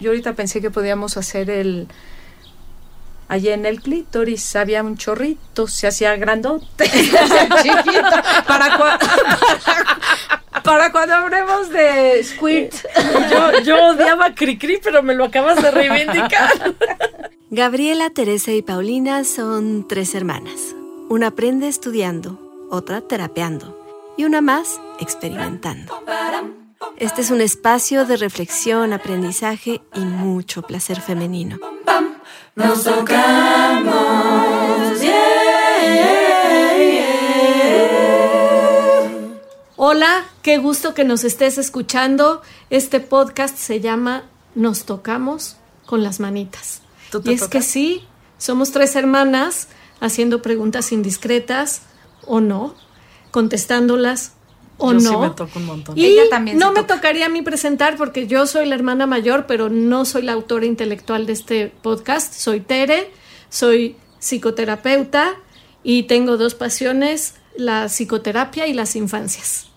Yo ahorita pensé que podíamos hacer el... Allí en el clítoris había un chorrito, se hacía grandote, se hacía chiquito. Para, cua- para cuando hablemos de squirt. Yo, yo odiaba Cricri, pero me lo acabas de reivindicar. Gabriela, Teresa y Paulina son tres hermanas. Una aprende estudiando, otra terapeando y una más experimentando. Este es un espacio de reflexión, aprendizaje y mucho placer femenino. Nos tocamos, Hola, qué gusto que nos estés escuchando. Este podcast se llama Nos tocamos con las manitas. ¿Tú te Y es que sí, somos tres hermanas haciendo preguntas indiscretas o no, contestándolas o Yo no. sí me toco un montón. Y Ella también no me toca. tocaría a mí presentar porque yo soy la hermana mayor, pero no soy la autora intelectual de este podcast. Soy Tere, soy psicoterapeuta y tengo dos pasiones, la psicoterapia y las infancias.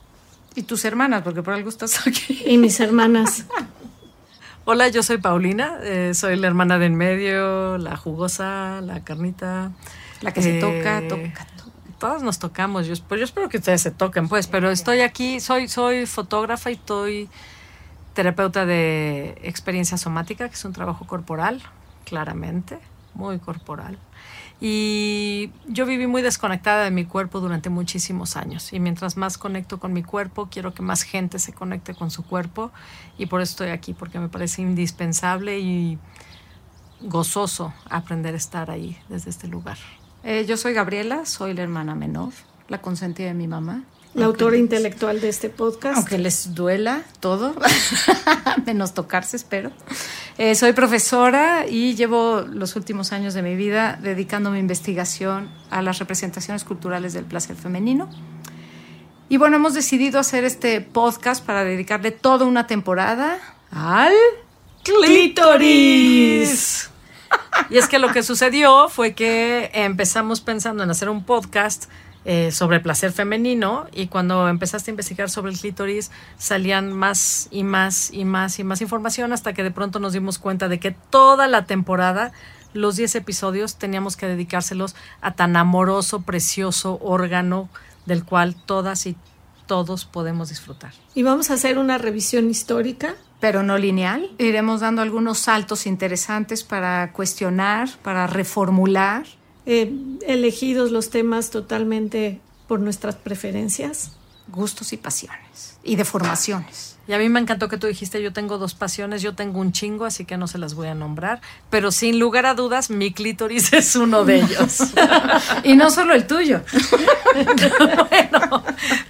Y tus hermanas, porque por algo estás aquí. Y mis hermanas. Hola, yo soy Paulina, eh, soy la hermana de en medio, la jugosa, la carnita. La que se Eh, toca, toca, toca. Todas nos tocamos, yo, pues yo espero que ustedes se toquen, pues, pero estoy aquí, soy, soy fotógrafa y estoy terapeuta de experiencia somática, que es un trabajo corporal, claramente, muy corporal. Y yo viví muy desconectada de mi cuerpo durante muchísimos años. Y mientras más conecto con mi cuerpo, quiero que más gente se conecte con su cuerpo. Y por eso estoy aquí, porque me parece indispensable y gozoso aprender a estar ahí desde este lugar. Eh, yo soy Gabriela, soy la hermana menor, la consentida de mi mamá. La autora les- intelectual de este podcast. Aunque les duela todo, menos tocarse, espero. Eh, soy profesora y llevo los últimos años de mi vida dedicando mi investigación a las representaciones culturales del placer femenino. Y bueno, hemos decidido hacer este podcast para dedicarle toda una temporada al clítoris. Y es que lo que sucedió fue que empezamos pensando en hacer un podcast eh, sobre placer femenino y cuando empezaste a investigar sobre el clítoris salían más y más y más y más información hasta que de pronto nos dimos cuenta de que toda la temporada, los 10 episodios, teníamos que dedicárselos a tan amoroso, precioso órgano del cual todas y todos podemos disfrutar. Y vamos a hacer una revisión histórica. Pero no lineal. Iremos dando algunos saltos interesantes para cuestionar, para reformular. eh, elegidos los temas totalmente por nuestras preferencias. gustos y pasiones y deformaciones. Y a mí me encantó que tú dijiste, yo tengo dos pasiones, yo tengo un chingo, así que no se las voy a nombrar, pero sin lugar a dudas, mi clítoris es uno de ellos. Y no solo el tuyo. bueno,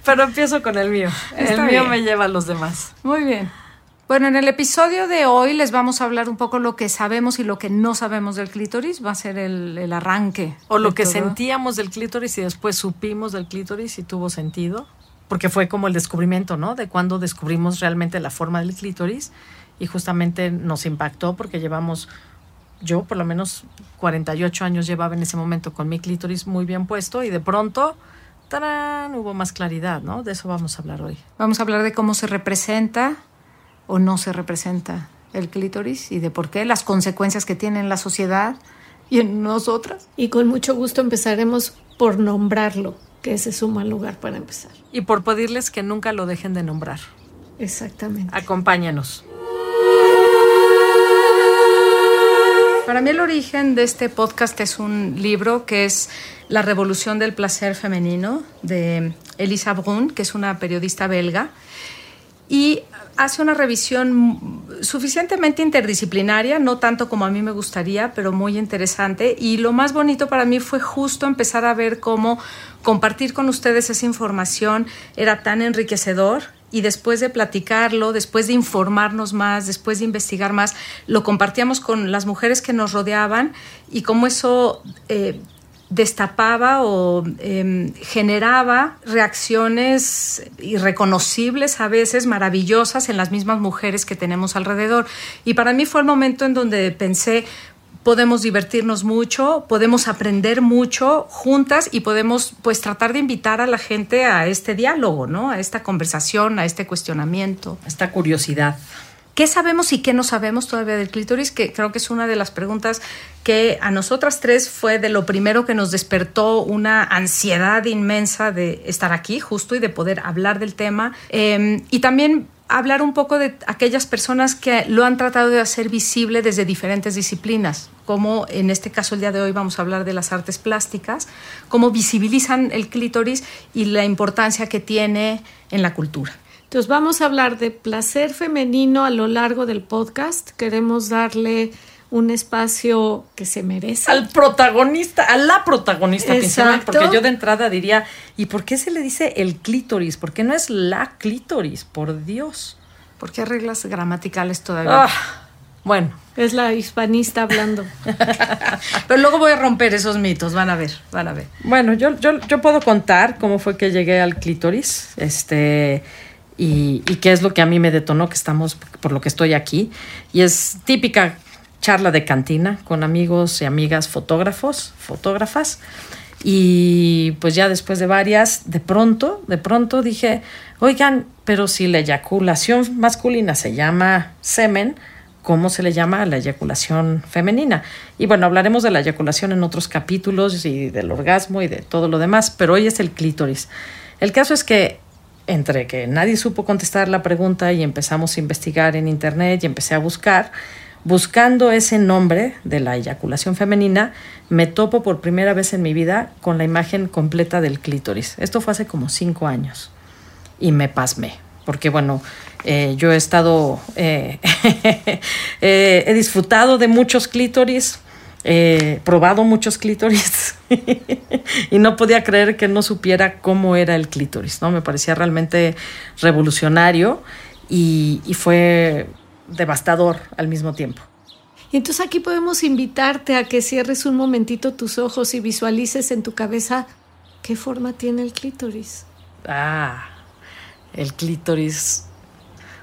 pero empiezo con el mío. Está el mío bien. me lleva a los demás. Muy bien. Bueno, en el episodio de hoy les vamos a hablar un poco lo que sabemos y lo que no sabemos del clítoris. Va a ser el, el arranque. O lo que todo. sentíamos del clítoris y después supimos del clítoris y tuvo sentido, porque fue como el descubrimiento, ¿no? De cuando descubrimos realmente la forma del clítoris y justamente nos impactó porque llevamos, yo por lo menos 48 años llevaba en ese momento con mi clítoris muy bien puesto y de pronto, ¡tarán! hubo más claridad, ¿no? De eso vamos a hablar hoy. Vamos a hablar de cómo se representa o no se representa el clítoris y de por qué, las consecuencias que tiene en la sociedad y en nosotras. Y con mucho gusto empezaremos por nombrarlo, que ese es un mal lugar para empezar. Y por pedirles que nunca lo dejen de nombrar. Exactamente. Acompáñanos. Para mí el origen de este podcast es un libro que es La Revolución del Placer Femenino de Elisa Brun, que es una periodista belga, y hace una revisión suficientemente interdisciplinaria, no tanto como a mí me gustaría, pero muy interesante. Y lo más bonito para mí fue justo empezar a ver cómo compartir con ustedes esa información era tan enriquecedor y después de platicarlo, después de informarnos más, después de investigar más, lo compartíamos con las mujeres que nos rodeaban y cómo eso eh, destapaba o eh, generaba reacciones irreconocibles a veces, maravillosas en las mismas mujeres que tenemos alrededor. Y para mí fue el momento en donde pensé, podemos divertirnos mucho, podemos aprender mucho juntas y podemos pues tratar de invitar a la gente a este diálogo, ¿no? A esta conversación, a este cuestionamiento. Esta curiosidad. ¿Qué sabemos y qué no sabemos todavía del clítoris? Que creo que es una de las preguntas que a nosotras tres fue de lo primero que nos despertó una ansiedad inmensa de estar aquí justo y de poder hablar del tema. Em, y también hablar un poco de aquellas personas que lo han tratado de hacer visible desde diferentes disciplinas, como en este caso el día de hoy vamos a hablar de las artes plásticas, cómo visibilizan el clítoris y la importancia que tiene en la cultura. Entonces vamos a hablar de placer femenino a lo largo del podcast. Queremos darle un espacio que se merece. Al protagonista, a la protagonista principal, porque yo de entrada diría, ¿y por qué se le dice el clítoris? ¿Por qué no es la clítoris? Por Dios. ¿Por qué reglas gramaticales todavía? Ah, bueno. Es la hispanista hablando. Pero luego voy a romper esos mitos, van a ver, van a ver. Bueno, yo, yo, yo puedo contar cómo fue que llegué al clítoris. Este y, qué es lo que a mí me detonó que estamos, por lo que estoy aquí. Y es típica charla de cantina con amigos y amigas fotógrafos, fotógrafas. Y pues ya después de varias, de pronto, de pronto dije, oigan, pero si la eyaculación masculina se llama semen, ¿cómo se le llama a la eyaculación femenina? Y bueno, hablaremos de la eyaculación en otros capítulos y del orgasmo y de todo lo demás, pero hoy es el clítoris. El caso es que entre que nadie supo contestar la pregunta y empezamos a investigar en internet y empecé a buscar, buscando ese nombre de la eyaculación femenina, me topo por primera vez en mi vida con la imagen completa del clítoris. Esto fue hace como cinco años y me pasmé, porque bueno, eh, yo he estado, eh, eh, he disfrutado de muchos clítoris, he probado muchos clítoris y no podía creer que no supiera cómo era el clítoris, ¿no? Me parecía realmente revolucionario y, y fue devastador al mismo tiempo. Y entonces aquí podemos invitarte a que cierres un momentito tus ojos y visualices en tu cabeza qué forma tiene el clítoris. Ah, el clítoris.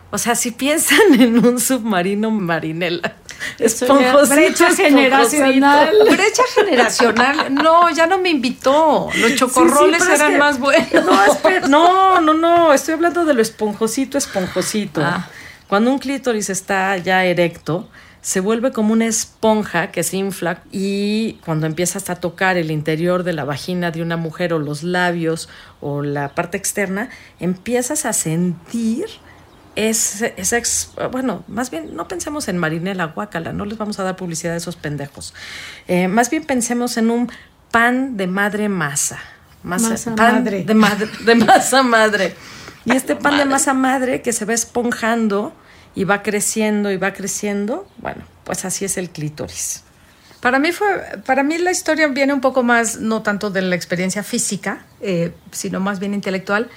O sea, si piensan en un submarino marinela, Esponjosito, brecha generacional. Brecha generacional. No, ya no me invitó. Los chocorroles eran más buenos. No, no, no, Estoy hablando de lo esponjosito, esponjosito. Ah. Cuando un clítoris está ya erecto, se vuelve como una esponja que se infla y cuando empiezas a tocar el interior de la vagina de una mujer o los labios o la parte externa, empiezas a sentir es, es, bueno, más bien no pensemos en Marinela Guacala, no les vamos a dar publicidad a esos pendejos. Eh, más bien pensemos en un pan de madre masa. Masa, madre. De, madre. de masa madre. Y este pan de masa madre que se va esponjando y va creciendo y va creciendo, bueno, pues así es el clítoris. Para mí fue, para mí la historia viene un poco más, no tanto de la experiencia física, eh, sino más bien intelectual.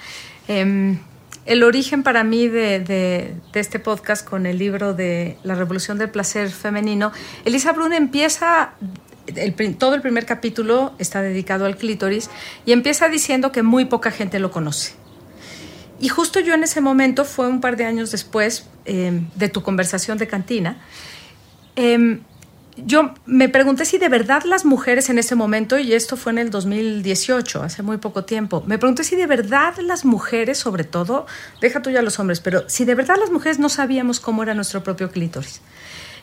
Em, el origen para mí de, este podcast con el libro de La Revolución del Placer Femenino, Elisa Brun empieza, todo el primer capítulo está dedicado al clítoris y empieza diciendo que muy poca gente lo conoce. Y justo yo en ese momento, fue un par de años después eh, de tu conversación de cantina, eh, yo me pregunté si de verdad las mujeres en ese momento, y esto fue en el 2018, hace muy poco tiempo, me pregunté si de verdad las mujeres, sobre todo, deja tú ya los hombres, pero si de verdad las mujeres no sabíamos cómo era nuestro propio clítoris.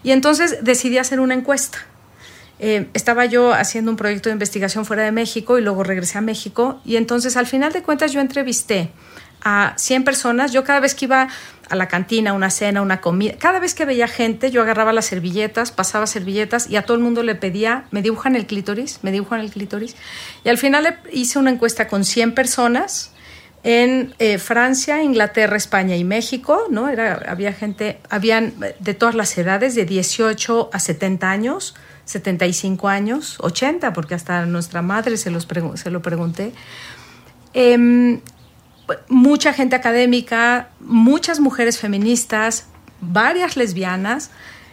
Y entonces decidí hacer una encuesta. Eh, estaba yo haciendo un proyecto de investigación fuera de México y luego regresé a México y entonces al final de cuentas yo entrevisté a 100 personas. Yo cada vez que iba a la cantina, una cena, una comida, cada vez que veía gente, yo agarraba las servilletas, pasaba servilletas y a todo el mundo le pedía, me dibujan el clítoris, me dibujan el clítoris. Y al final hice una encuesta con 100 personas en eh, Francia, Inglaterra, España y México, ¿no? Era, había gente, habían de todas las edades, de 18 a 70 años, 75 años, 80, porque hasta nuestra madre se, los se lo pregunté. Eh, mucha gente académica, muchas mujeres feministas, varias lesbianas.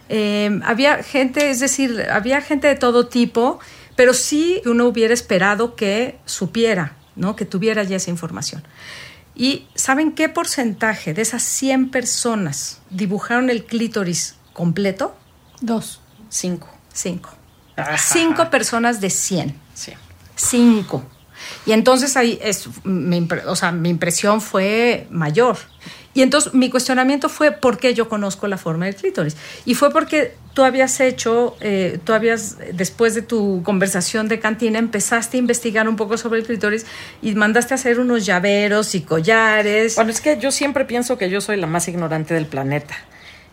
Eh, había gente, es decir, había gente de todo tipo, pero sí uno hubiera esperado que supiera, ¿no? que tuviera ya esa información. ¿Y saben qué porcentaje de esas 100 personas dibujaron el clítoris completo? Dos. Cinco. Cinco. Cinco personas de 100. Sí. Cinco. Y entonces ahí es, mi, o sea, mi impresión fue mayor. Y entonces mi cuestionamiento fue por qué yo conozco la forma del clítoris. Y fue porque tú habías hecho, eh, tú habías, después de tu conversación de cantina, empezaste a investigar un poco sobre el clítoris y mandaste a hacer unos llaveros y collares. Bueno, es que yo siempre pienso que yo soy la más ignorante del planeta.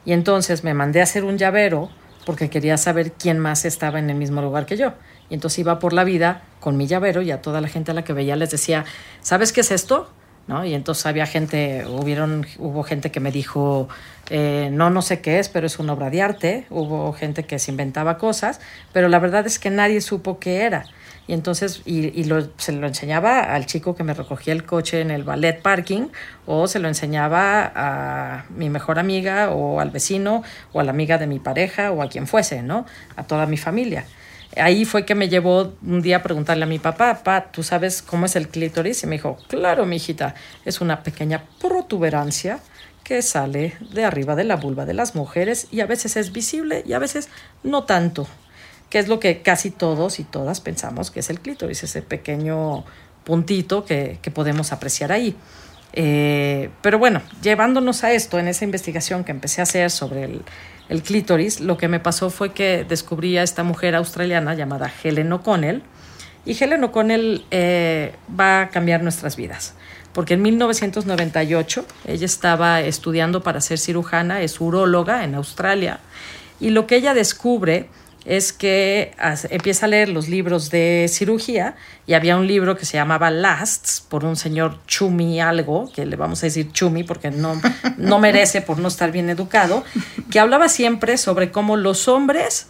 Y entonces me mandé a hacer un llavero porque quería saber quién más estaba en el mismo lugar que yo. Y entonces iba por la vida con mi llavero y a toda la gente a la que veía les decía, ¿sabes qué es esto? ¿no? Y entonces había gente, hubieron, hubo gente que me dijo, eh, no, no sé qué es, pero es una obra de arte, hubo gente que se inventaba cosas, pero la verdad es que nadie supo qué era. Y entonces, y, se lo enseñaba al chico que me recogía el coche en el ballet parking, o se lo enseñaba a mi mejor amiga, o al vecino, o a la amiga de mi pareja, o a quien fuese, ¿no? A toda mi familia ahí fue que me llevó un día a preguntarle a mi papá, papá, ¿tú sabes cómo es el clítoris? Y me dijo, claro, mi hijita, es una pequeña protuberancia que sale de arriba de la vulva de las mujeres y a veces es visible y a veces no tanto, que es lo que casi todos y todas pensamos que es el clítoris, ese pequeño puntito que, podemos apreciar ahí. Eh, pero bueno, llevándonos a esto, en esa investigación que empecé a hacer sobre el, el clítoris, lo que me pasó fue que descubrí a esta mujer australiana llamada Helen O'Connell. Y Helen O'Connell eh, va a cambiar nuestras vidas, porque en 1998 ella estaba estudiando para ser cirujana, es uróloga en Australia, y lo que ella descubre es que empieza a leer los libros de cirugía y había un libro que se llamaba Lasts por un señor Chumi algo, que le vamos a decir Chumi porque no, no merece por no estar bien educado, que hablaba siempre sobre cómo los hombres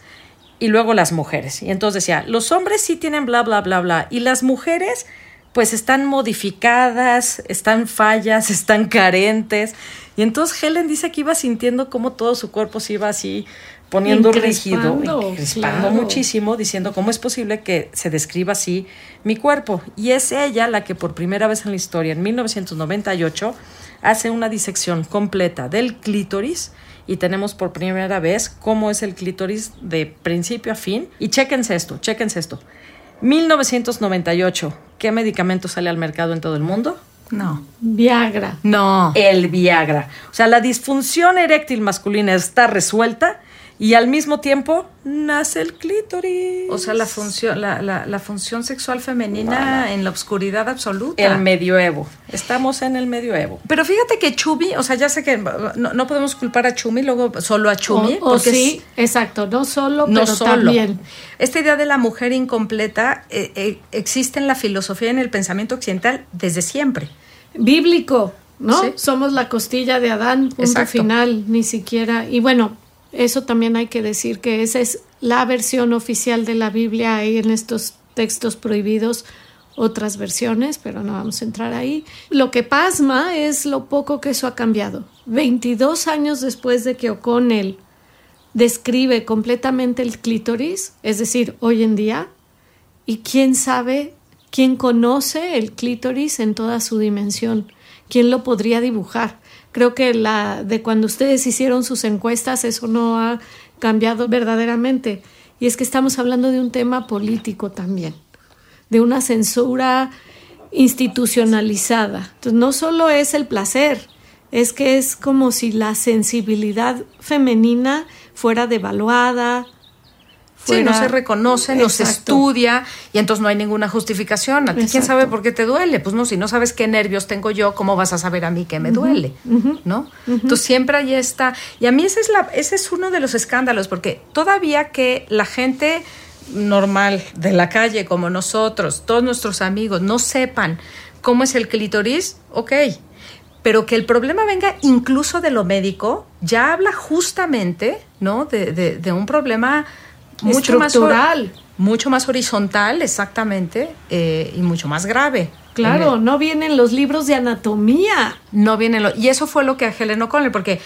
y luego las mujeres. Y entonces decía, los hombres sí tienen bla, bla, bla, bla, y las mujeres pues están modificadas, están fallas, están carentes. Y entonces Helen dice que iba sintiendo cómo todo su cuerpo se iba así poniendo rígido, crispando muchísimo, diciendo cómo es posible que se describa así mi cuerpo. Y es ella la que por primera vez en la historia, en 1998, hace una disección completa del clítoris y tenemos por primera vez cómo es el clítoris de principio a fin. Y chéquense esto, chéquense esto. 1998, ¿qué medicamento sale al mercado en todo el mundo? No. Viagra. No. El Viagra. O sea, la disfunción eréctil masculina está resuelta y al mismo tiempo nace el clítoris. O sea, la función, la, la, función sexual femenina en la oscuridad absoluta. El medioevo. Estamos en el medioevo. Pero fíjate que Chumi, o sea, ya sé que no, podemos culpar a Chumi, luego solo a Chumi. O, sí, exacto, no solo, no pero también. Esta idea de la mujer incompleta eh, eh, existe en la filosofía y en el pensamiento occidental desde siempre. Bíblico, ¿no? Somos la costilla de Adán, punto final, ni siquiera. Y bueno, eso también hay que decir que esa es la versión oficial de la Biblia. Hay en estos textos prohibidos otras versiones, pero no vamos a entrar ahí. Lo que pasma es lo poco que eso ha cambiado. 22 años después de que O'Connell describe completamente el clítoris, es decir, hoy en día, y quién sabe, quién conoce el clítoris en toda su dimensión, quién lo podría dibujar. Creo que la de cuando ustedes hicieron sus encuestas, eso no ha cambiado verdaderamente. Y es que estamos hablando de un tema político también, de una censura institucionalizada. Entonces, no solo es el placer, es que es como si la sensibilidad femenina fuera devaluada, Sí, no se reconoce, no se estudia y entonces no hay ninguna justificación. ¿A ti quién sabe por qué te duele? Pues no, si no sabes qué nervios tengo yo, ¿cómo vas a saber a mí qué me duele? ¿No? Entonces siempre ahí está. Y a mí ese es, la, ese es uno de los escándalos, porque todavía que la gente normal de la calle como nosotros, todos nuestros amigos, no sepan cómo es el clítoris, ok. Pero que el problema venga incluso de lo médico, ya habla justamente, ¿no? De, de, de un problema mucho más mucho más horizontal, exactamente, eh, y mucho más grave. Claro, no vienen los libros de anatomía. No vienen los, y eso fue lo que a Helen O'Connell, porque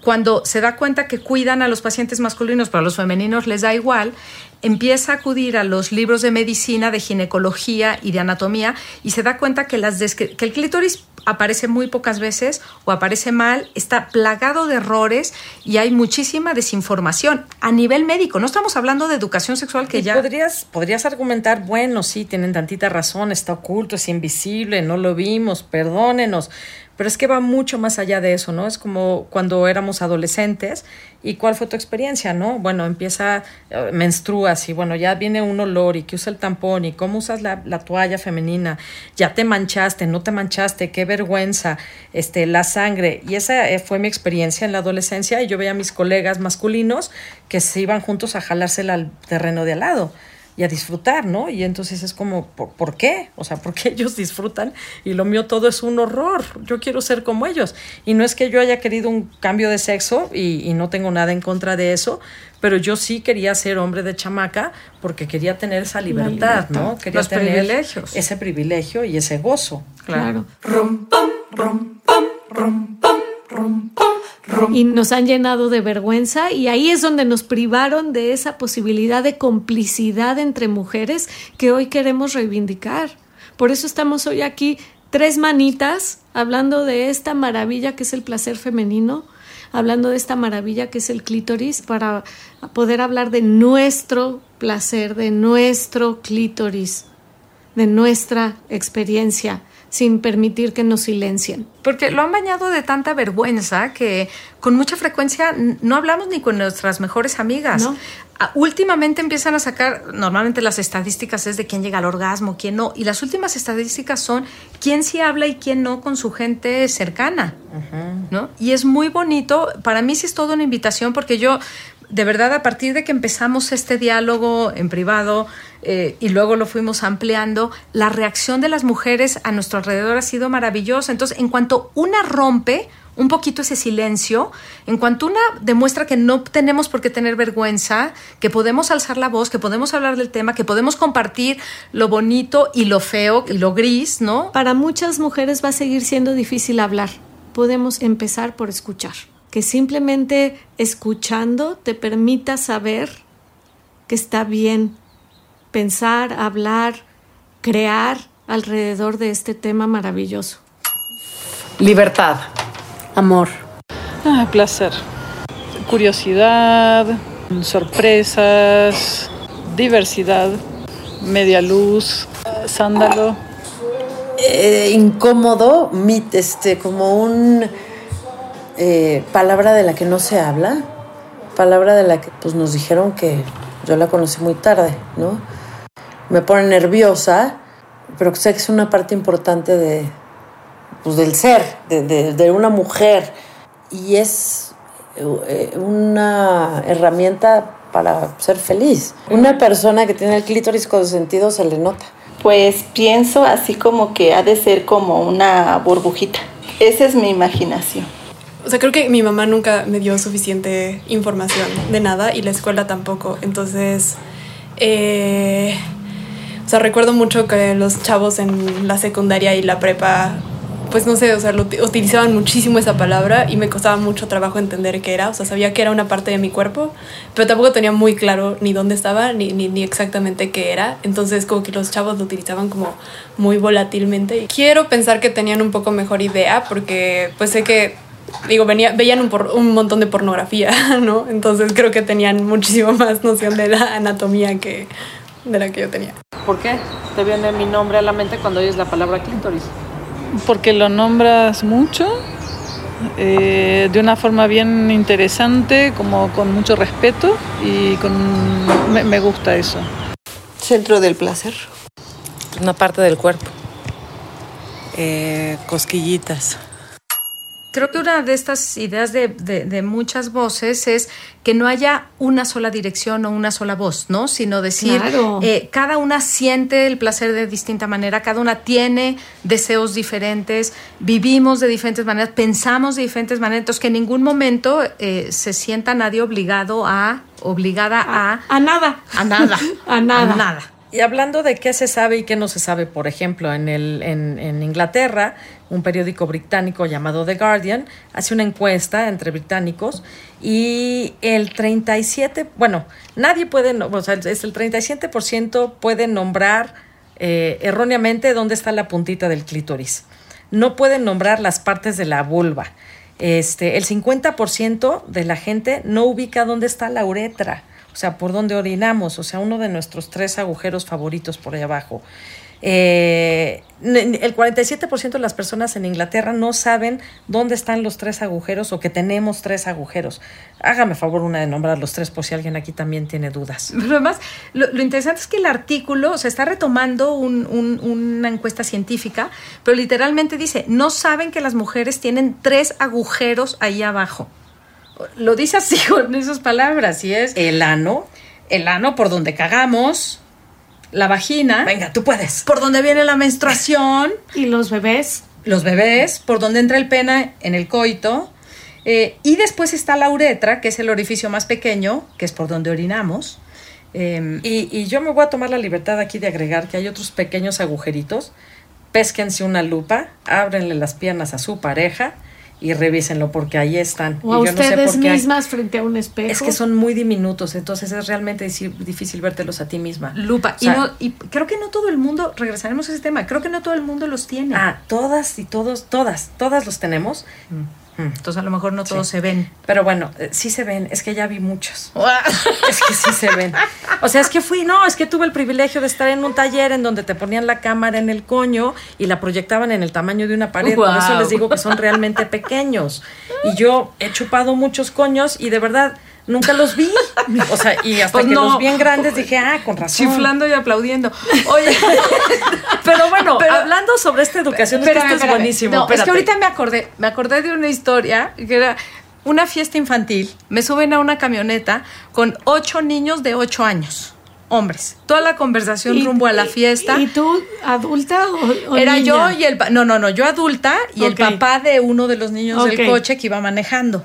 cuando se da cuenta que cuidan a los pacientes masculinos, pero a los femeninos les da igual, empieza a acudir a los libros de medicina, de ginecología y de anatomía, y se da cuenta que, las que el clítoris aparece muy pocas veces o aparece mal, está plagado de errores y hay muchísima desinformación a nivel médico. No estamos hablando de educación sexual que ya... Podrías, podrías argumentar, bueno, sí, tienen tantita razón, está oculto, es invisible, no lo vimos, perdónenos. Pero es que va mucho más allá de eso, ¿no? Es como cuando éramos adolescentes y cuál fue tu experiencia, ¿no? Bueno, empieza, eh, menstruas y bueno, ya viene un olor y que usa el tampón y cómo usas la, la, toalla femenina, ya te manchaste, no te manchaste, qué vergüenza, este, la sangre. Y esa eh, fue mi experiencia en la adolescencia y yo veía a mis colegas masculinos que se iban juntos a jalársela al terreno de al lado y a disfrutar, ¿no? Y entonces es como, ¿por, qué? O sea, ¿por qué ellos disfrutan y lo mío todo es un horror? Yo quiero ser como ellos. Y no es que yo haya querido un cambio de sexo y, y no tengo nada en contra de eso, pero yo sí quería ser hombre de chamaca porque quería tener esa libertad, ¿no? Quería Los tener privilegios. ese privilegio y ese gozo. Claro. Y nos han llenado de vergüenza y ahí es donde nos privaron de esa posibilidad de complicidad entre mujeres que hoy queremos reivindicar. Por eso estamos hoy aquí tres manitas hablando de esta maravilla que es el placer femenino, hablando de esta maravilla que es el clítoris, para poder hablar de nuestro placer, de nuestro clítoris, de nuestra experiencia sin permitir que nos silencien. Porque lo han bañado de tanta vergüenza que con mucha frecuencia no hablamos ni con nuestras mejores amigas. ¿No? Últimamente empiezan a sacar, normalmente las estadísticas es de quién llega al orgasmo, quién no, y las últimas estadísticas son quién sí habla y quién no con su gente cercana. ¿no? Y es muy bonito, para mí sí es toda una invitación porque yo de verdad, a partir de que empezamos este diálogo en privado eh, y luego lo fuimos ampliando, la reacción de las mujeres a nuestro alrededor ha sido maravillosa. Entonces, en cuanto una rompe un poquito ese silencio, en cuanto una demuestra que no tenemos por qué tener vergüenza, que podemos alzar la voz, que podemos hablar del tema, que podemos compartir lo bonito y lo feo y lo gris, ¿no? Para muchas mujeres va a seguir siendo difícil hablar. Podemos empezar por escuchar que simplemente escuchando te permita saber que está bien pensar, hablar, crear alrededor de este tema maravilloso. Libertad. Amor. Ah, placer. Curiosidad, sorpresas, diversidad, media luz, sándalo. Eh, incómodo, mit, este, como un eh, palabra de la que no se habla, palabra de la que pues, nos dijeron que yo la conocí muy tarde, ¿no? Me pone nerviosa, pero sé que es una parte importante de, pues, del ser, de, de, de una mujer, y es eh, una herramienta para ser feliz. Una persona que tiene el clítoris consentido se le nota. Pues pienso así como que ha de ser como una burbujita. Esa es mi imaginación. O sea, creo que mi mamá nunca me dio suficiente información de nada y la escuela tampoco. Entonces, eh, o sea, recuerdo mucho que los chavos en la secundaria y la prepa, pues no sé, o sea, lo, utilizaban muchísimo esa palabra y me costaba mucho trabajo entender qué era. O sea, sabía que era una parte de mi cuerpo, pero tampoco tenía muy claro ni dónde estaba ni, ni, ni exactamente qué era. Entonces, como que los chavos lo utilizaban como muy volatilmente. Quiero pensar que tenían un poco mejor idea porque, pues sé que digo, venía, veían un, por, un, montón de pornografía, ¿no? Entonces creo que tenían muchísimo más noción de la anatomía que de la que yo tenía. ¿Por qué te viene mi nombre a la mente cuando oyes la palabra clítoris? Porque lo nombras mucho, eh, de una forma bien interesante, como con mucho respeto y con me, me gusta eso. Centro del placer. Una parte del cuerpo. Eh, cosquillitas. Creo que una de estas ideas de, de, de, muchas voces es que no haya una sola dirección o una sola voz, ¿no? Sino decir, claro. eh, cada una siente el placer de distinta manera, cada una tiene deseos diferentes, vivimos de diferentes maneras, pensamos de diferentes maneras, entonces que en ningún momento eh, se sienta nadie obligado a, obligada a... A, a nada. A nada. a nada. A nada. Y hablando de qué se sabe y qué no se sabe, por ejemplo, en, el, en, en, Inglaterra, un periódico británico llamado The Guardian hace una encuesta entre británicos y el 37, bueno, nadie puede, o sea, es el 37% puede nombrar eh, erróneamente dónde está la puntita del clítoris. No pueden nombrar las partes de la vulva. Este, el 50% de la gente no ubica dónde está la uretra o sea, por dónde orinamos, o sea, uno de nuestros tres agujeros favoritos por ahí abajo. Eh, el 47% de las personas en Inglaterra no saben dónde están los tres agujeros o que tenemos tres agujeros. Hágame favor una de nombrar los tres por si alguien aquí también tiene dudas. Pero además, lo, interesante es que el artículo se está retomando una encuesta científica, pero literalmente dice, no saben que las mujeres tienen tres agujeros ahí abajo. Lo dice así con esas palabras, y es el ano, el ano por donde cagamos, la vagina. Venga, tú puedes. Por donde viene la menstruación. y los bebés. Los bebés, por donde entra el pena en el coito. Eh, y después está la uretra, que es el orificio más pequeño, que es por donde orinamos. Em, y, y, yo me voy a tomar la libertad aquí de agregar que hay otros pequeños agujeritos. Pésquense una lupa, ábrenle las piernas a su pareja y revísenlo porque ahí están. O a ustedes mismas frente a un espejo. Es que son muy diminutos, entonces es realmente difícil vértelos a ti misma. Lupa. y, no, y creo que no todo el mundo, regresaremos a ese tema, creo que no todo el mundo los tiene. Ah, todas y todos, todas, todas los tenemos. Mm. Mm. Entonces a lo mejor no todos se ven. Pero bueno, eh, sí se ven, es que ya vi muchos. es que sí se ven. O sea, es que fui, no, es que tuve el privilegio de estar en un taller en donde te ponían la cámara en el coño y la proyectaban en el tamaño de una pared. Por eso les digo que son realmente pequeños. Y yo he chupado muchos coños y de verdad nunca los vi. O sea, y hasta pues que los vi en grandes dije, ah, con razón. Chiflando y aplaudiendo. Oye, pero bueno, hablando sobre esta educación, esto es buenísimo. No, es que ahorita me acordé, me acordé de una historia que era una fiesta infantil. Me suben a una camioneta con ocho niños de ocho años hombres. Toda la conversación rumbo a la fiesta. ¿Y tú adulta o, Era yo y el no, no, no, yo adulta y el papá de uno de los niños del coche que iba manejando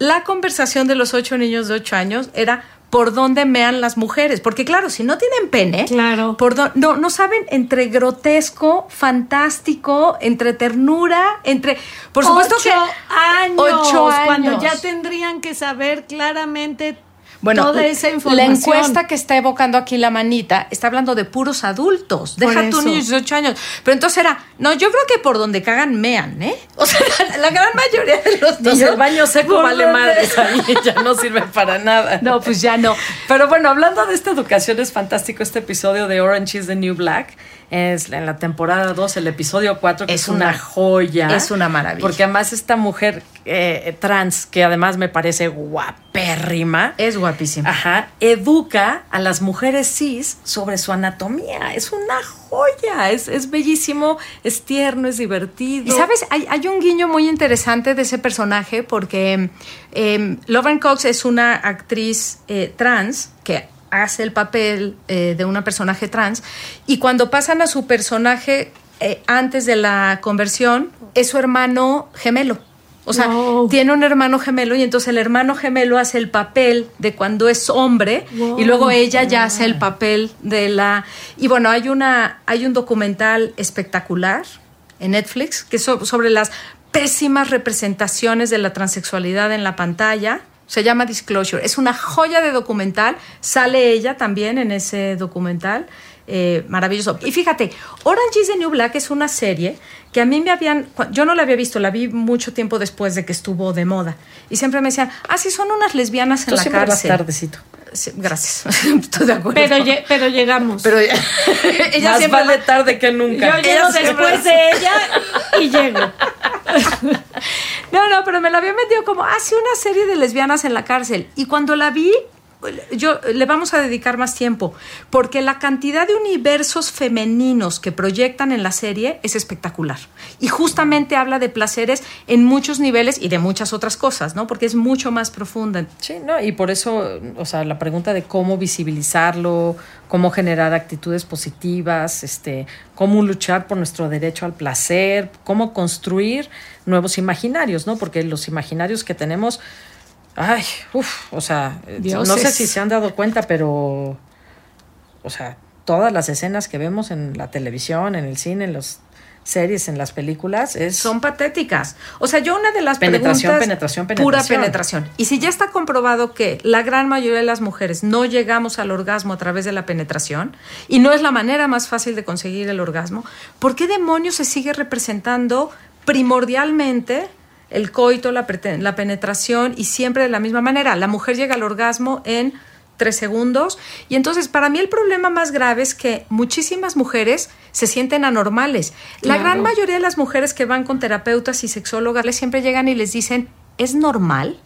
la conversación de los ocho niños de ocho años era por dónde mean las mujeres. Porque claro, si no tienen pene, claro. por no, no saben entre grotesco, fantástico, entre ternura, entre... Por supuesto que... Años, ocho años. Cuando ya tendrían que saber claramente bueno, toda esa información. La encuesta que está evocando aquí la manita está hablando de puros adultos. Deja tu niño de 18 años. Pero entonces era, no, yo creo que por donde cagan, mean, ¿eh? O sea, la, gran mayoría de los niños. el baño seco vale madre, ya no sirve para nada. No, pues ya no. Pero bueno, hablando de esta educación, es fantástico este episodio de Orange is the New Black es en la temporada 2, el episodio 4, que es, una, joya. Es una maravilla. Porque además esta mujer eh, trans, que además me parece guapérrima. Es guapísima. Ajá. Educa a las mujeres cis sobre su anatomía. Es una joya. Es, es bellísimo, es tierno, es divertido. Y sabes, hay, hay un guiño muy interesante de ese personaje porque eh, Lauren Cox es una actriz eh, trans que hace el papel eh, de una personaje trans y cuando pasan a su personaje eh, antes de la conversión es su hermano gemelo. O sea, tiene un hermano gemelo y entonces el hermano gemelo hace el papel de cuando es hombre y luego ella ya hace el papel de la... Y bueno, hay, una, hay un documental espectacular en Netflix que es sobre las pésimas representaciones de la transexualidad en la pantalla se llama Disclosure. Es una joya de documental. Sale ella también en ese documental. Eh, maravilloso. Y fíjate, Orange is the New Black es una serie que a mí me habían, yo no la había visto, la vi mucho tiempo después de que estuvo de moda. Y siempre me decían, ah, sí, son unas lesbianas en la cárcel. tardecito. gracias, estoy de acuerdo. Pero, pero llegamos. Pero ella Más siempre vale tarde que nunca. Yo llego después de ella y llego. No, no, pero me la había metido como, hace una serie de lesbianas en la cárcel. Y cuando la vi, yo le vamos a dedicar más tiempo, porque la cantidad de universos femeninos que proyectan en la serie es espectacular. Y justamente habla de placeres en muchos niveles y de muchas otras cosas, ¿no? Porque es mucho más profunda. Sí, ¿no? Y por eso, o sea, la pregunta de cómo visibilizarlo, cómo generar actitudes positivas, este, cómo luchar por nuestro derecho al placer, cómo construir nuevos imaginarios, ¿no? Porque los imaginarios que tenemos Ay, uff, o sea, no sé si se han dado cuenta, pero, o sea, todas las escenas que vemos en la televisión, en el cine, en las series, en las películas, es... Son patéticas. O sea, yo una de las penetración, penetración, penetración. Pura penetración. Y si ya está comprobado que la gran mayoría de las mujeres no llegamos al orgasmo a través de la penetración, y no es la manera más fácil de conseguir el orgasmo, ¿por qué demonios se sigue representando primordialmente el coito, la, la penetración y siempre de la misma manera. La mujer llega al orgasmo en tres segundos. Y entonces, para mí el problema más grave es que muchísimas mujeres se sienten anormales. La Claro. gran mayoría de las mujeres que van con terapeutas y sexólogas les siempre llegan y les dicen, ¿es normal?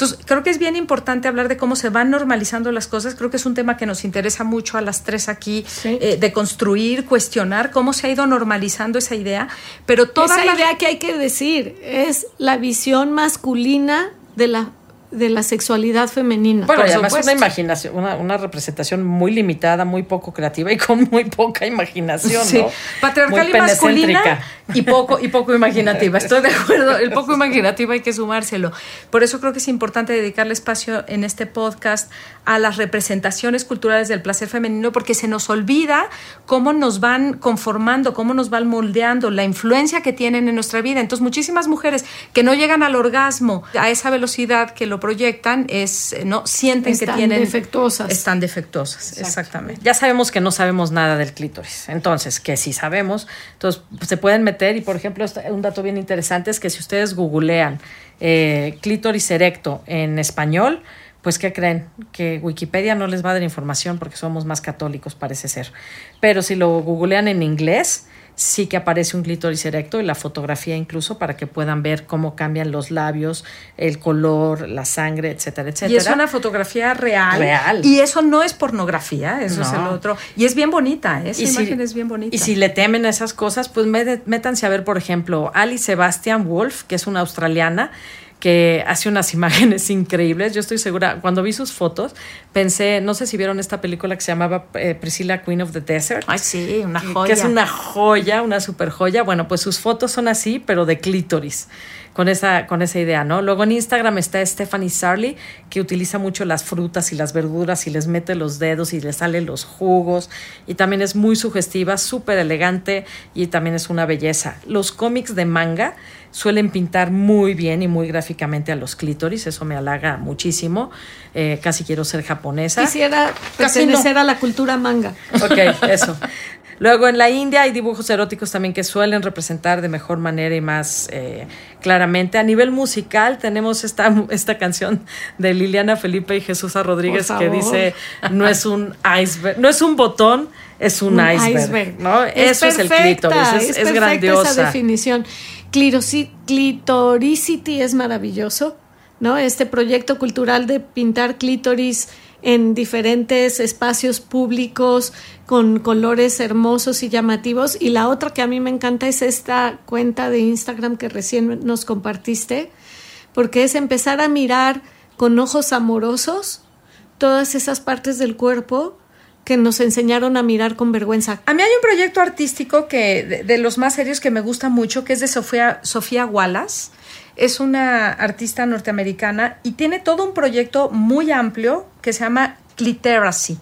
Entonces, creo que es bien importante hablar de cómo se van normalizando las cosas. Creo que es un tema que nos interesa mucho a las tres aquí, Sí. eh, de construir, cuestionar cómo se ha ido normalizando esa idea. Pero toda Esa la idea que hay que decir es la visión masculina de la, de la sexualidad femenina. Bueno, y además supuesto. una imaginación, una, una representación muy limitada, muy poco creativa y con muy poca imaginación, Sí, ¿no? patriarcal Muy y masculina y poco y poco imaginativa. Estoy de acuerdo, el poco imaginativo hay que sumárselo. Por eso creo que es importante dedicarle espacio en este podcast a las representaciones culturales del placer femenino porque se nos olvida cómo nos van conformando, cómo nos van moldeando, la influencia que tienen en nuestra vida. Entonces, muchísimas mujeres que no llegan al orgasmo a esa velocidad que lo proyectan es no sienten Están que tienen defectuosas. están defectuosas, exactamente. Ya sabemos que no sabemos nada del clítoris. Entonces, que sí sabemos. Entonces, se pueden meter y, por ejemplo, un dato bien interesante es que si ustedes googlean eh, clítoris erecto en español, pues, ¿qué creen? Que Wikipedia no les va a dar información porque somos más católicos, parece ser. Pero si lo googlean en inglés, sí que aparece un clítoris erecto y la fotografía incluso para que puedan ver cómo cambian los labios, el color, la sangre, etcétera, etcétera. Y es una fotografía real. Real. Y eso no es pornografía, eso es el otro. Y es bien bonita, ¿eh? esa Y si- imagen es bien bonita. Y si le temen a esas cosas, pues mé- métanse a ver, por ejemplo, Ali Sebastian Wolf, que es una australiana que hace unas imágenes increíbles. Yo estoy segura, cuando vi sus fotos, pensé, no sé si vieron esta película que se llamaba eh, Priscilla Queen of the Desert. Ay, sí, una joya. Que es una joya, una super joya. Bueno, pues sus fotos son así, pero de clítoris, con esa, con esa idea, ¿no? Luego en Instagram está Stephanie Sarley, que utiliza mucho las frutas y las verduras y les mete los dedos y les salen los jugos. Y también es muy sugestiva, súper elegante y también es una belleza. Los cómics de manga suelen pintar muy bien y muy gráficamente a los clítoris, eso me halaga muchísimo. Eh, casi quiero ser japonesa. Quisiera pertenecer a la cultura manga. Ok, eso. Luego en la India hay dibujos eróticos también que suelen representar de mejor manera y más eh, claramente. A nivel musical tenemos esta, esta canción de Liliana Felipe y Jesús A. Rodríguez que dice no es un iceberg, no es un botón, es un, iceberg, ¿no? Eso es el clítoris, es, es perfecta grandiosa. esa definición. Clitoricity es maravilloso, ¿no? Este proyecto cultural de pintar clítoris en diferentes espacios públicos con colores hermosos y llamativos. Y la otra que a mí me encanta es esta cuenta de Instagram que recién nos compartiste, porque es empezar a mirar con ojos amorosos todas esas partes del cuerpo que nos enseñaron a mirar con vergüenza. A mí hay un proyecto artístico que de, de los más serios que me gusta mucho, que es de Sofía, Sofía Wallace. Es una artista norteamericana y tiene todo un proyecto muy amplio que se llama Cliteracy.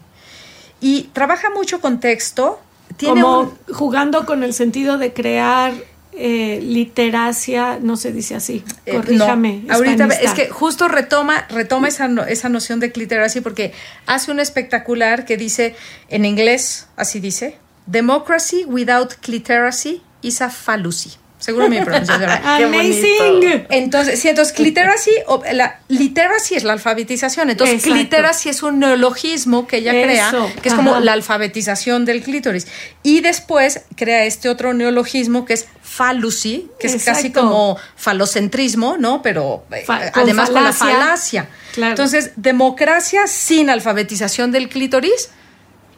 Y trabaja mucho con texto. Tiene como un- jugando con el sentido de crear eh, literacia, no se dice así, Eh, corríjame. no, ahorita es que justo retoma, retoma esa, no- esa noción de cliteracy porque hace un espectacular que dice en inglés, así dice, Democracy without cliteracy is a fallacy. Seguro mi pronunciación. Amazing. Entonces, sí, entonces cliteracy, o- la literacy es la alfabetización. Entonces, Exacto. cliteracy es un neologismo que ella crea, que es como la alfabetización del clítoris. Y después crea este otro neologismo que es fallacy, que es casi como falocentrismo, ¿no? Pero eh, Fa- con además con la falacia. falacia. Claro. Entonces, democracia sin alfabetización del clítoris,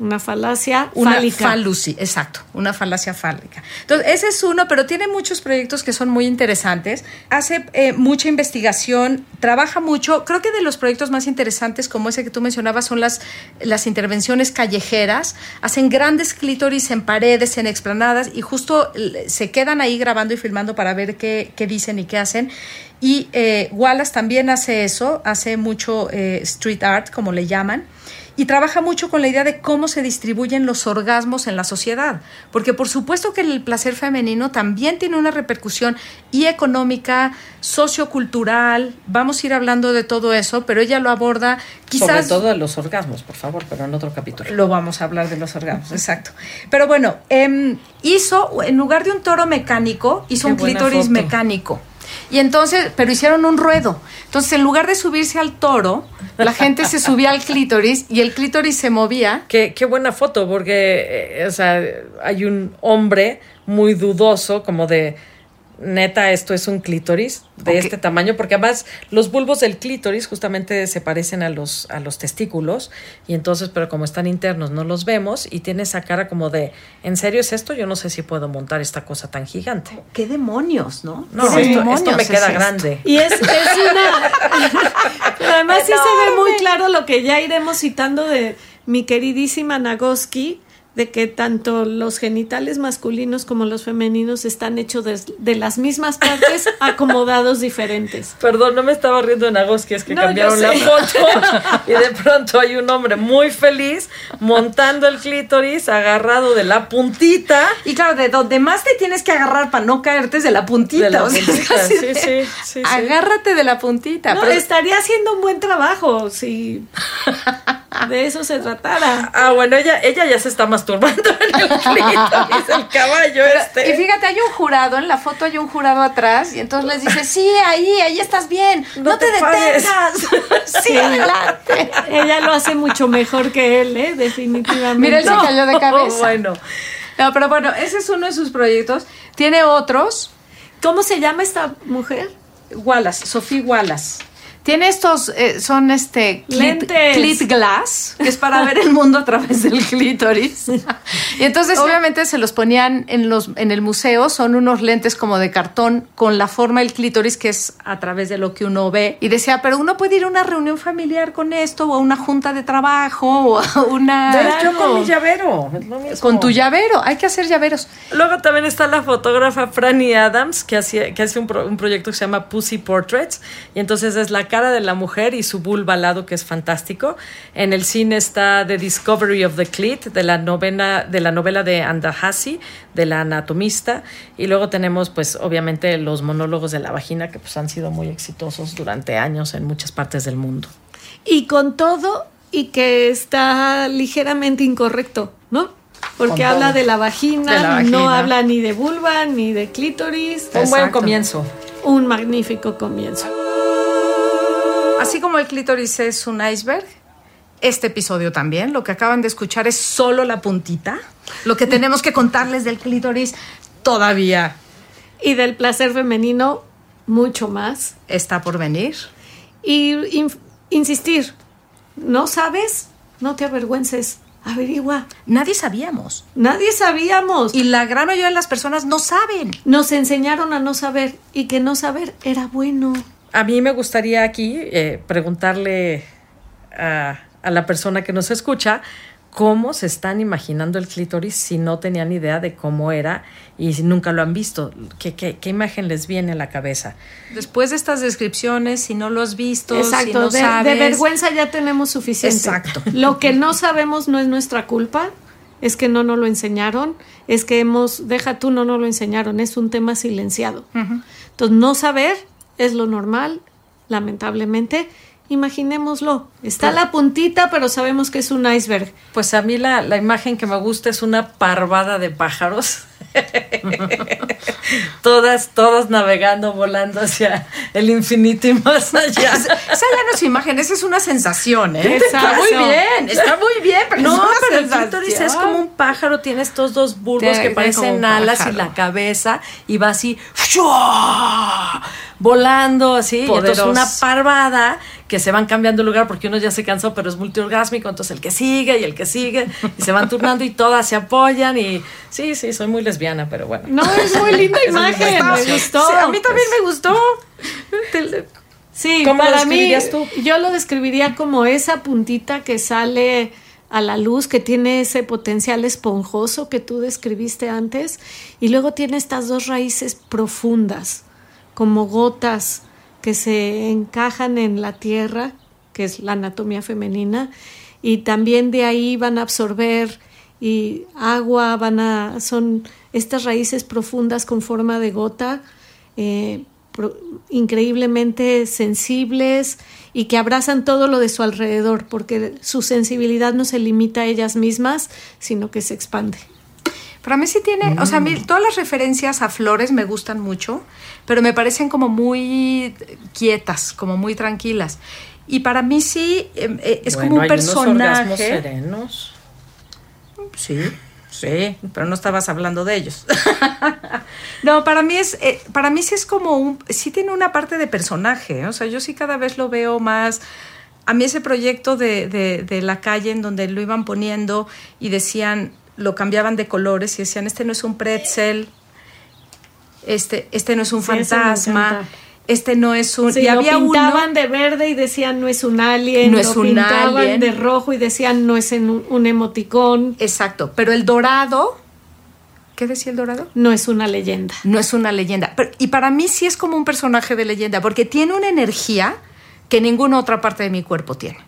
Una falacia una fálica. fallacy, exacto, una falacia fálica. Entonces, ese es uno, pero tiene muchos proyectos que son muy interesantes. Hace eh, mucha investigación, trabaja mucho. Creo que de los proyectos más interesantes, como ese que tú mencionabas, son las, las intervenciones callejeras. Hacen grandes clítoris en paredes, en explanadas, y justo l- se quedan ahí grabando y filmando para ver qué, qué dicen y qué hacen. Y eh, Wallace también hace eso, hace mucho eh, street art, como le llaman y trabaja mucho con la idea de cómo se distribuyen los orgasmos en la sociedad, porque por supuesto que el placer femenino también tiene una repercusión y económica, sociocultural, vamos a ir hablando de todo eso, pero ella lo aborda quizás Sobre todo de los orgasmos, por favor, pero en otro capítulo. lo vamos a hablar de los orgasmos, exacto. Pero bueno, em, hizo, en lugar de un toro mecánico, hizo Qué un clítoris foto. mecánico. Y entonces, pero hicieron un ruedo. Entonces, en lugar de subirse al toro, la gente se subía al clítoris y el clítoris se movía. Qué, qué buena foto, porque eh, o sea, hay un hombre muy dudoso, como de neta, esto es un clítoris de este tamaño, porque además los bulbos del clítoris justamente se parecen a los, a los testículos, y entonces, pero como están internos, no los vemos, y tiene esa cara como de, ¿en serio es esto? Yo no sé si puedo montar esta cosa tan gigante. ¿Qué demonios, no? No, ¿Qué esto, demonios esto me es queda esto? grande. Y es, es una... Pero además sí se ve muy claro lo que ya iremos citando de mi queridísima Nagoski, de que tanto los genitales masculinos como los femeninos están hechos de, de las mismas partes acomodados diferentes. Perdón, no me estaba riendo de Nagoski, es que No, cambiaron la foto y de pronto hay un hombre muy feliz montando el clítoris agarrado de la puntita. Y claro, de donde más te tienes que agarrar para no caerte es de la puntita. De la o sea, puntita, sí, de, sí, sí, sí. Agárrate de la puntita. No, pero- estaría haciendo un buen trabajo si de eso se tratara. Ah, bueno, ella, ella ya se está masturbando en el clítoris, el caballo este. Y fíjate, hay un jurado, en la foto hay un jurado atrás, y entonces les dice, sí, ahí, ahí estás bien, no, No te, te pares." detengas. sí, adelante. Ella lo hace mucho mejor que él, ¿eh? definitivamente. Mira, él se cayó de cabeza. bueno. No, pero bueno, ese es uno de sus proyectos. Tiene otros, ¿Cómo se llama esta mujer? Wallace, Sophie Wallace. Tiene estos, eh, son este clit, Lentes. clit glass, que es para ver el mundo a través del clítoris. Y entonces obviamente se los ponían en los en el museo, son unos lentes como de cartón con la forma del clítoris que es a través de lo que uno ve. Y decía, pero uno puede ir a una reunión familiar con esto, o a una junta de trabajo, o a una... Yo con mi llavero. Con tu llavero, hay que hacer llaveros. Luego también está la fotógrafa Franny Adams, que, hacía, que hace un, pro- un proyecto que se llama Pussy Portraits. Y entonces es la cara de la mujer y su vulva al lado, que es fantástico. En el cine está The Discovery of the Clit, de la, novena, de la novela de Andahasi, de la anatomista. Y luego tenemos, pues, obviamente, los monólogos de la vagina, que pues han sido muy exitosos durante años en muchas partes del mundo. Y con todo, y que está ligeramente incorrecto, ¿no? Porque habla de la, vagina, De la vagina. no habla ni de vulva, ni de clítoris. Un buen comienzo. Un magnífico comienzo. Así como el clítoris es un iceberg, este episodio también, lo que acaban de escuchar es solo la puntita. Lo que tenemos que contarles del clítoris todavía Y del placer femenino, mucho más. está por venir. Y in- insistir, ¿no sabes? No te avergüences, averigua. Nadie sabíamos. Nadie sabíamos. Y la gran mayoría de las personas no saben. Nos enseñaron a no saber y que no saber era bueno. A mí me gustaría aquí eh, preguntarle a, a la persona que nos escucha cómo se están imaginando el clítoris si no tenían idea de cómo era y si nunca lo han visto. ¿Qué, qué, qué imagen les viene a la cabeza? Después de estas descripciones, si no lo has visto, si Exacto, no de, de vergüenza ya tenemos suficiente. Exacto. Lo que no sabemos no es nuestra culpa, es que no nos lo enseñaron, es que hemos, deja tú, no nos lo enseñaron, es un tema silenciado. Entonces, no saber es lo normal, lamentablemente. Imaginémoslo, está la puntita, pero sabemos que es un iceberg. Pues a mí la, la imagen que me gusta es una parvada de pájaros. todas, todas navegando, volando hacia el infinito y más allá. Esa ya no es imagen, esa es una sensación, ¿eh? Está muy bien, está muy bien, pero No, es una pero el sensación. clítoris es como un pájaro, tiene estos dos bulbos que parecen alas y la cabeza y va así volando así. Y entonces una parvada que se van cambiando de lugar porque uno ya se cansó, pero es multiorgásmico, entonces el que sigue y el que sigue y se van turnando y todas se apoyan y sí, sí, soy muy lesbiana, pero bueno. No, es muy linda imagen, me gustó. Sí, a mí también me gustó. Sí, ¿Cómo lo para mí, tú? yo lo describiría como esa puntita que sale a la luz, que tiene ese potencial esponjoso que tú describiste antes, y luego tiene estas dos raíces profundas, como gotas que se encajan en la tierra, que es la anatomía femenina, y también de ahí van a absorber y agua, van a, son estas raíces profundas con forma de gota, eh, pro- increíblemente sensibles y que abrazan todo lo de su alrededor, porque su sensibilidad no se limita a ellas mismas, sino que se expande. Para mí sí tiene, o sea, a mí todas las referencias a flores me gustan mucho, pero me parecen como muy quietas, como muy tranquilas. Y para mí sí eh, eh, es como un personaje. serenos. Sí, sí, pero no estabas hablando de ellos. no, para mí es, eh, para mí sí es como un, sí tiene una parte de personaje. O sea, yo sí cada vez lo veo más. A mí ese proyecto de, de, de la calle en donde lo iban poniendo y decían, lo cambiaban de colores y decían, este no es un pretzel, este, este no es un Sí, ese me fantasma. Este no es un... Sí, y lo había pintaban uno... de verde y decían no es un alien, No es lo un pintaban alien. de rojo y decían no es en un, un emoticón, Exacto, pero el dorado... ¿Qué decía el dorado? no es una leyenda. No es una leyenda. Pero- y para mí sí es como un personaje de leyenda, porque tiene una energía que ninguna otra parte de mi cuerpo tiene.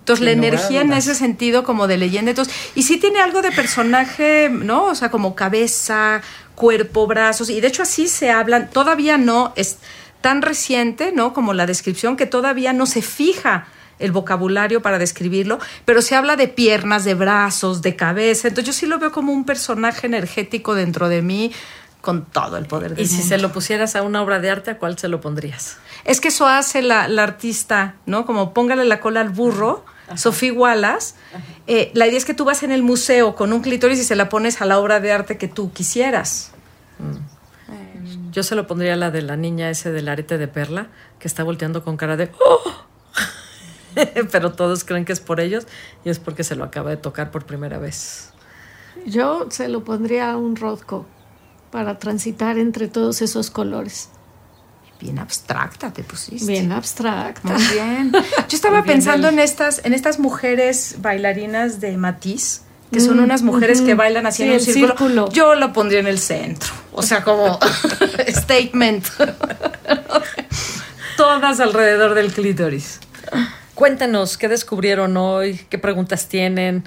Entonces, la energía en ese sentido como de leyenda. Entonces, y sí tiene algo de personaje, ¿no? O sea, como cabeza, cuerpo, brazos. Y de hecho así se hablan. Todavía no es tan reciente, ¿no? Como la descripción, que todavía no se fija el vocabulario para describirlo, pero se habla de piernas, de brazos, de cabeza. Entonces yo sí lo veo como un personaje energético dentro de mí con todo el poder del Y si mundo. se lo pusieras a una obra de arte, ¿a cuál se lo pondrías? Es que eso hace la, la artista, ¿no? Como póngale la cola al burro, Sofía Wallace. Eh, la idea es que tú vas en el museo con un clítoris y se la pones a la obra de arte que tú quisieras. Yo se lo pondría a la de la niña ese del arete de perla, que está volteando con cara de ¡Oh! Pero todos creen que es por ellos y es porque se lo acaba de tocar por primera vez. Yo se lo pondría a un Rothko para transitar entre todos esos colores. Bien abstracta te pusiste. Bien abstracta. Muy bien. Yo estaba bien, pensando en estas, en estas mujeres bailarinas de Matisse, que son Mm, unas mujeres que bailan así Sí, en un el círculo. círculo. Yo lo pondría en el centro. O sea, como statement. Todas alrededor del clítoris. Cuéntanos, ¿qué descubrieron hoy? ¿Qué preguntas tienen?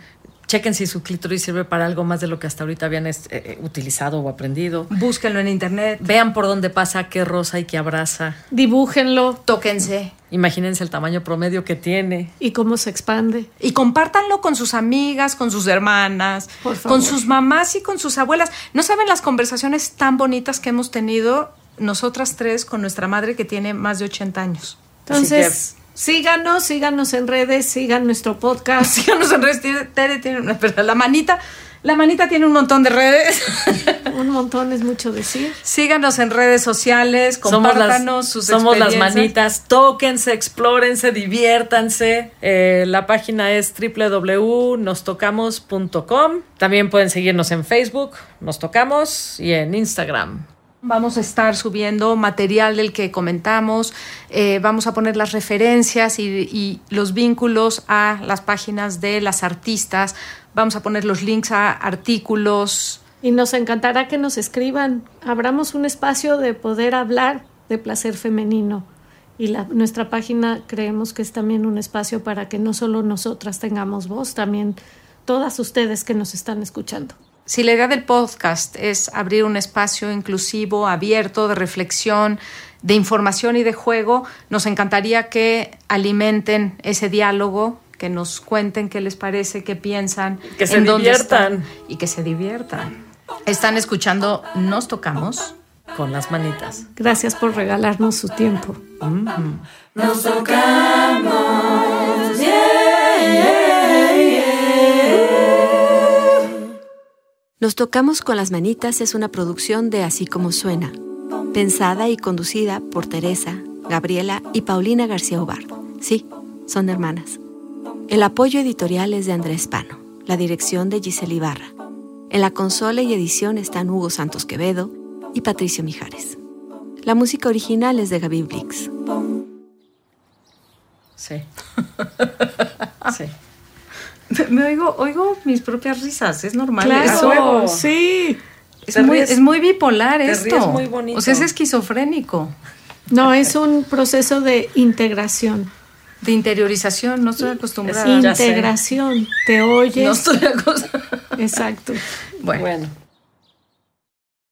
Chequen si su clítoris sirve para algo más de lo que hasta ahorita habían es- eh, eh, utilizado o aprendido. Búsquenlo en internet. Vean por dónde pasa, qué rosa y qué abraza. Dibújenlo Tóquense. Imagínense el tamaño promedio que tiene. y cómo se expande. Y compártanlo con sus amigas, con sus hermanas, Por favor. con sus mamás y con sus abuelas. No saben las conversaciones tan bonitas que hemos tenido nosotras tres con nuestra madre que tiene más de 80 años. Entonces, síganos, síganos en redes, sigan nuestro podcast. Síganos en redes. Tere tiene una, espera, la manita, la manita tiene un montón de redes. Un montón es mucho decir. Síganos en redes sociales, Somos compártanos las, sus somos las manitas. Tóquense, explórense, diviértanse. Eh, la página es www.nostocamos.com. También pueden seguirnos en Facebook, Nos Tocamos, y en Instagram. Vamos a estar subiendo material del que comentamos, eh, vamos a poner las referencias y, y los vínculos a las páginas de las artistas, vamos a poner los links a artículos. Y nos encantará que nos escriban. Abramos un espacio de poder hablar de placer femenino. Y la, nuestra página creemos que es también un espacio para que no solo nosotras tengamos voz, también todas ustedes que nos están escuchando. Si la idea del podcast es abrir un espacio inclusivo, abierto, de reflexión, de información y de juego, nos encantaría que alimenten ese diálogo, que nos cuenten qué les parece, qué piensan, Que se en dónde diviertan. están y que se diviertan. Están escuchando Nos Tocamos. Con las manitas. Gracias por regalarnos su tiempo. Nos tocamos con las manitas es una producción de Así como suena, pensada y conducida por Teresa, Gabriela y Paulina García Obar. Sí, son hermanas. El apoyo editorial es de Andrés Pano, la dirección de Giselle Ibarra. En la consola y edición están Hugo Santos Quevedo y Patricio Mijares. La música original es de Gaby Blix. Sí. sí. Me oigo, oigo mis propias risas, es normal. Claro, eso. sí. Es muy, ríes- es muy bipolar te esto. ríes muy bonito. O sea, es esquizofrénico. No, es un proceso de integración. De interiorización, no estoy acostumbrada. Integración. Te oyes. No estoy acostumbrada. Exacto. Bueno, Bueno,